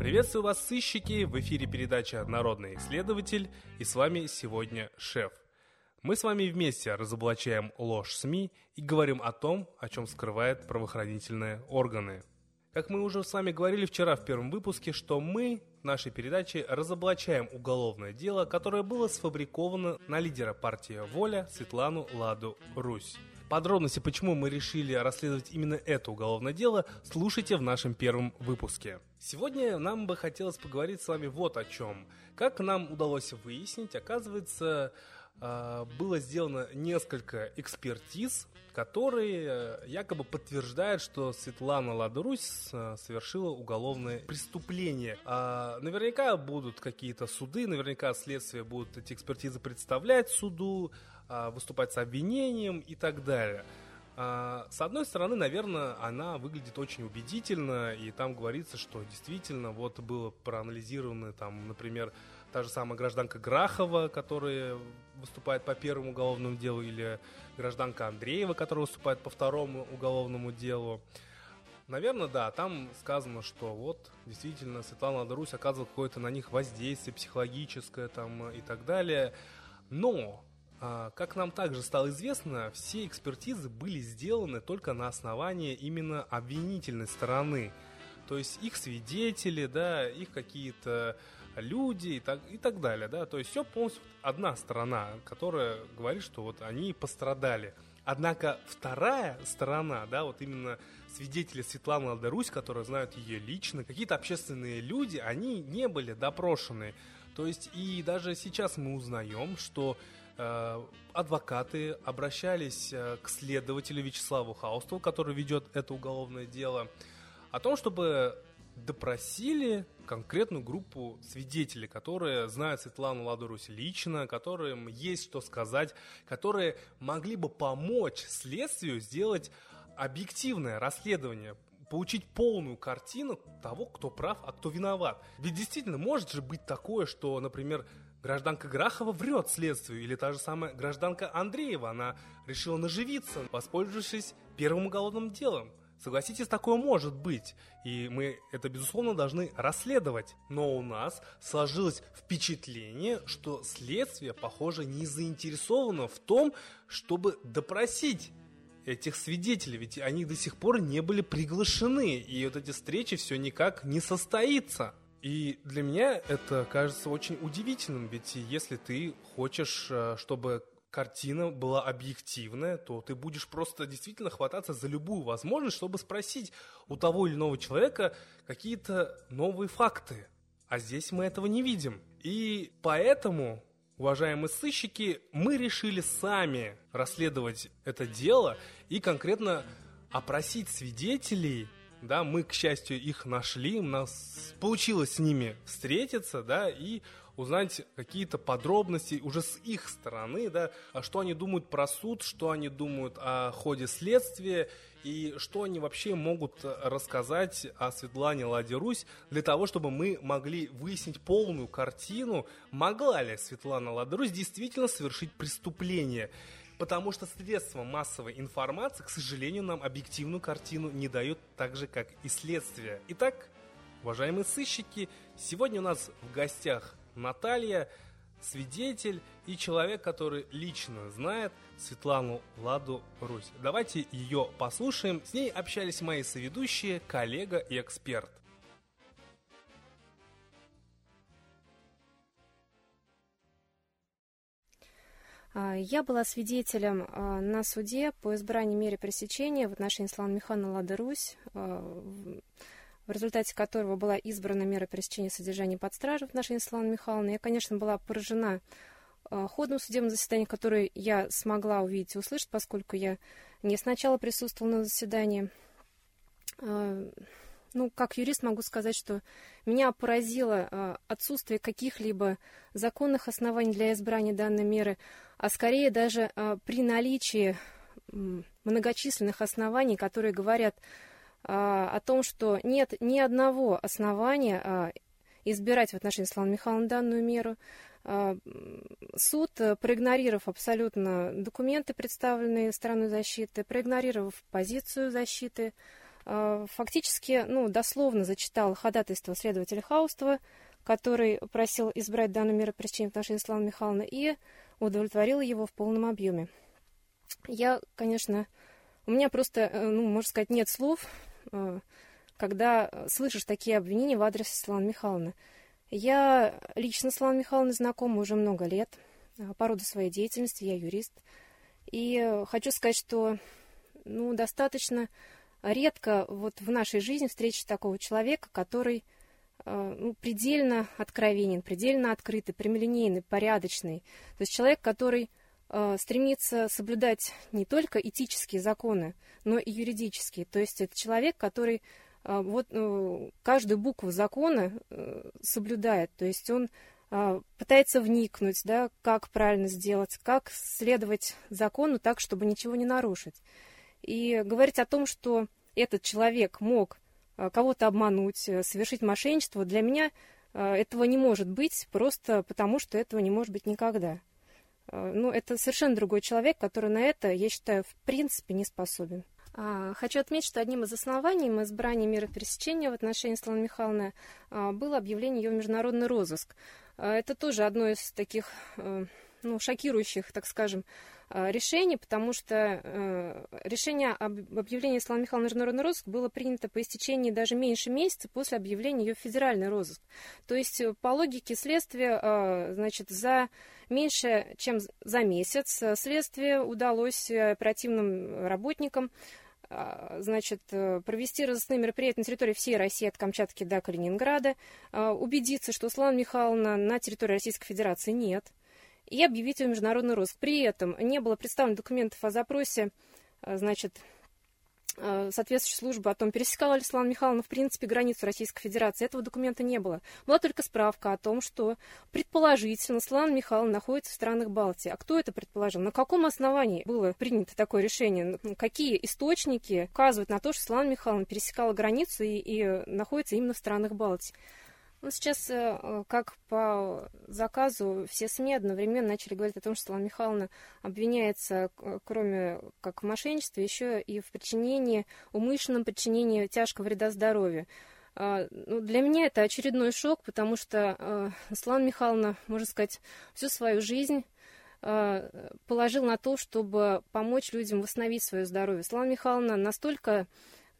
Приветствую вас, сыщики! В эфире передача «Народный исследователь» и с вами сегодня шеф. Мы с вами вместе разоблачаем ложь СМИ и говорим о том, о чем скрывают правоохранительные органы. Как мы уже с вами говорили вчера в первом выпуске, что мы в нашей передаче разоблачаем уголовное дело, которое было сфабриковано на лидера партии «Воля» Светлану Ладу Русь. Подробности, почему мы решили расследовать именно это уголовное дело, слушайте в нашем первом выпуске. Сегодня нам бы хотелось поговорить с вами вот о чем. Как нам удалось выяснить, оказывается, было сделано несколько экспертиз, которые э, якобы подтверждают, что Светлана Ладрусь э, совершила уголовное преступление. А наверняка будут какие-то суды, наверняка следствие будут эти экспертизы представлять суду, а, выступать с обвинением и так далее. А, с одной стороны, наверное, она выглядит очень убедительно, и там говорится, что действительно вот было проанализировано, там, например, та же самая гражданка Грахова, которая выступает по первому уголовному делу, или гражданка Андреева, которая выступает по второму уголовному делу. Наверное, да, там сказано, что вот действительно Светлана Ладорусь оказывала какое-то на них воздействие психологическое там и так далее. Но а, как нам также стало известно, все экспертизы были сделаны только на основании именно обвинительной стороны. То есть их свидетели, да, их какие-то люди и так, и так далее, да. То есть все полностью одна сторона, которая говорит, что вот они пострадали. Однако вторая сторона, да, вот именно свидетели Светланы Ладарусь, которые знают ее лично, какие-то общественные люди, они не были допрошены. То есть и даже сейчас мы узнаем, что Э, адвокаты обращались э, к следователю Вячеславу Хаустову, который ведет это уголовное дело, о том, чтобы допросили конкретную группу свидетелей, которые знают Светлану Ладорусь лично, которым есть что сказать, которые могли бы помочь следствию сделать объективное расследование, получить полную картину того, кто прав, а кто виноват. Ведь действительно может же быть такое, что, например, Гражданка Грахова врет следствию, или та же самая гражданка Андреева, она решила наживиться, воспользовавшись первым уголовным делом. Согласитесь, такое может быть, и мы это, безусловно, должны расследовать. Но у нас сложилось впечатление, что следствие, похоже, не заинтересовано в том, чтобы допросить этих свидетелей, ведь они до сих пор не были приглашены, и вот эти встречи все никак не состоится. И для меня это кажется очень удивительным, ведь если ты хочешь, э, чтобы картина была объективная, то ты будешь просто действительно хвататься за любую возможность, чтобы спросить у того или иного человека какие-то новые факты. А здесь мы этого не видим. И поэтому, уважаемые сыщики, мы решили сами расследовать это дело и конкретно опросить свидетелей да, мы, к счастью, их нашли, у нас получилось с ними встретиться, да, и узнать какие-то подробности уже с их стороны, да, а что они думают про суд, что они думают о ходе следствия и что они вообще могут рассказать о Светлане Ладе Русь для того, чтобы мы могли выяснить полную картину, могла ли Светлана Лада Русь действительно совершить преступление. Потому что средства массовой информации, к сожалению, нам объективную картину не дают так же, как и следствие. Итак, уважаемые сыщики, сегодня у нас в гостях Наталья, свидетель и человек, который лично знает Светлану Ладу Русь. Давайте ее послушаем. С ней общались мои соведущие, коллега и эксперт. А, я была свидетелем а, на суде по избранию меры пресечения в отношении Славы Михайловны Лады Русь, а, в результате которого была избрана мера пресечения содержания под стражей в отношении Славы Михайловны. Я, конечно, была поражена ходом судебного заседания, которое я смогла увидеть и услышать, поскольку я не сначала присутствовала на заседании ну, как юрист могу сказать, что меня поразило а, отсутствие каких-либо законных оснований для избрания данной меры, а скорее даже при наличии многочисленных оснований, которые говорят о том, что нет ни одного основания избирать в отношении Славы Михайловны данную меру. Суд, проигнорировав абсолютно документы, представленные стороной защиты, проигнорировав позицию защиты, фактически, ну, дословно зачитал ходатайство следователя Хаустова, который просил избрать данную меру пресечения в отношении Славы Михайловны, и удовлетворил его в полном объеме. Я, конечно, у меня просто, э, ну, можно сказать, нет слов, э, когда слышишь такие обвинения в адрес Светланы Михайловны. Я лично с Светланой Михайловной знакома уже много лет, э, по роду своей деятельности, я юрист. И хочу сказать, что ну, достаточно редко вот в нашей жизни встретишь такого человека, который ну, предельно откровенен, предельно открытый, прямолинейный, порядочный. То есть человек, который Э, стремится соблюдать не только этические законы, но и юридические. То есть это человек, который э, вот э, каждую букву закона соблюдает. То есть он пытается вникнуть, да, как правильно сделать, как следовать закону так, чтобы ничего не нарушить. И говорить о том, что этот человек мог кого-то обмануть, совершить мошенничество, для меня этого не может быть, просто потому что этого не может быть никогда. Э, ну, это совершенно другой человек, который на это, я считаю, в принципе не способен. А, хочу отметить, что одним из оснований избрания меры пресечения в отношении Славы Михайловны а, было объявление ее в международный розыск. А, это тоже одно из таких э, ну, шокирующих, так скажем, решений, потому что э, решение об объявлении Славы Михайловны международный розыск было принято по истечении даже меньше месяца после объявления ее в федеральный розыск. То есть, э, по логике следствия, значит, за меньше, чем за месяц следствие удалось оперативным работникам значит, провести разыскные мероприятия на территории всей России от Камчатки до Калининграда, убедиться, что Слава Михайловна на территории Российской Федерации нет, и объявить ее международный розыск. При этом не было представлено документов о запросе, а, значит, а, соответствующей службы о том, пересекала ли Слава Михайловна в принципе границу Российской Федерации. Этого документа не было. Была только справка о том, что предположительно Слава Михайловна находится в странах Балтии. А кто это предположил? На каком основании было принято такое решение? Какие источники указывают на то, что Слава Михайловна пересекала границу и, и находится именно в странах Балтии? Ну, сейчас, э, как по заказу, все СМИ одновременно начали говорить о том, что Светлана Михайловна обвиняется, кроме как в мошенничестве, еще и в причинении, умышленном причинении тяжкого вреда здоровью. А, ну, для меня это очередной шок, потому что э, Светлана Михайловна, можно сказать, всю свою жизнь э, положил на то, чтобы помочь людям восстановить свое здоровье. Светлана Михайловна настолько...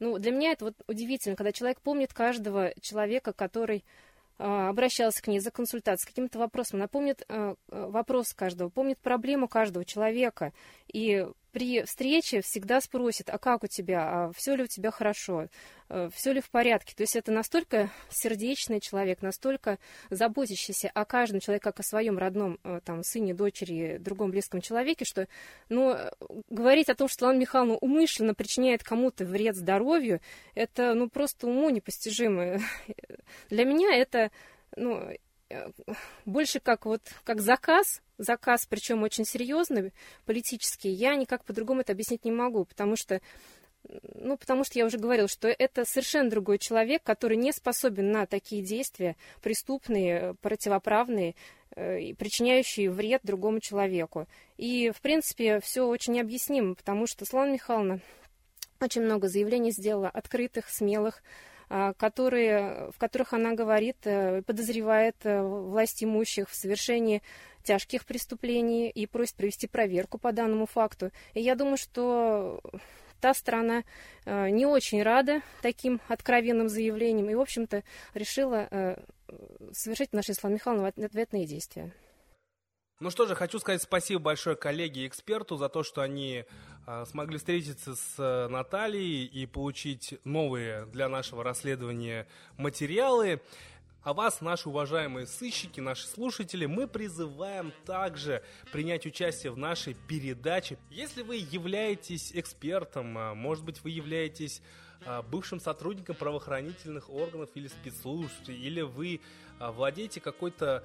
Ну, для меня это вот удивительно, когда человек помнит каждого человека, который а, обращался к ней за консультацией, с каким-то вопросом. Она помнит а, вопрос каждого, помнит проблему каждого человека. И при встрече всегда спросит, а как у тебя, а все ли у тебя хорошо, э, все ли в порядке. То есть это настолько сердечный человек, настолько заботящийся о каждом человеке, как о своем родном э, там, сыне, дочери, другом близком человеке, что ну, говорить о том, что Лана Михайловна умышленно причиняет кому-то вред здоровью, это ну, просто уму непостижимо. Для меня это ну, больше как вот как заказ, заказ, причем очень серьезный, политический, я никак по-другому это объяснить не могу, потому что ну, потому что я уже говорил, что это совершенно другой человек, который не способен на такие действия, преступные, противоправные, э, причиняющие вред другому человеку. И, в принципе, все очень объяснимо, потому что Слава Михайловна очень много заявлений сделала, открытых, смелых, которые, в которых она говорит, э, подозревает э, власть имущих в совершении тяжких преступлений и просит провести проверку по данному факту. И я думаю, что та страна э, не очень рада таким откровенным заявлениям и, в общем-то, решила совершить нашей Ислам Михайловне ответные действия. Ну что же, хочу сказать спасибо большое коллеге и эксперту за то, что они э, смогли встретиться с э, Натальей и получить новые для нашего расследования материалы. А вас, наши уважаемые сыщики, наши слушатели, мы призываем также принять участие в нашей передаче. Если вы являетесь экспертом, а, может быть, вы являетесь а, бывшим сотрудником правоохранительных органов или спецслужб, или вы владеете какой-то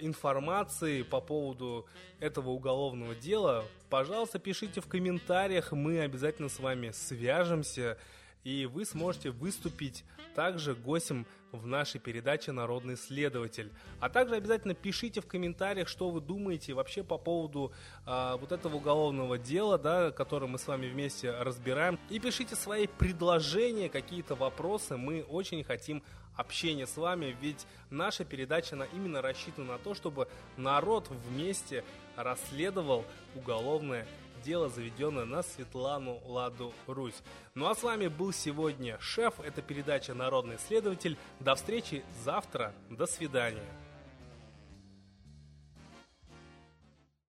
информации по поводу этого уголовного дела, пожалуйста, пишите в комментариях, мы обязательно с вами свяжемся и вы сможете выступить также гостем в нашей передаче «Народный следователь». А также обязательно пишите в комментариях, что вы думаете вообще по поводу а, вот этого уголовного дела, да, которое мы с вами вместе разбираем. И пишите свои предложения, какие-то вопросы. Мы очень хотим общения с вами, ведь наша передача она именно рассчитана на то, чтобы народ вместе расследовал уголовное дело, заведенное на Светлану Ладу Русь. Ну а с вами был сегодня шеф, это передача «Народный исследователь». До встречи завтра, до свидания.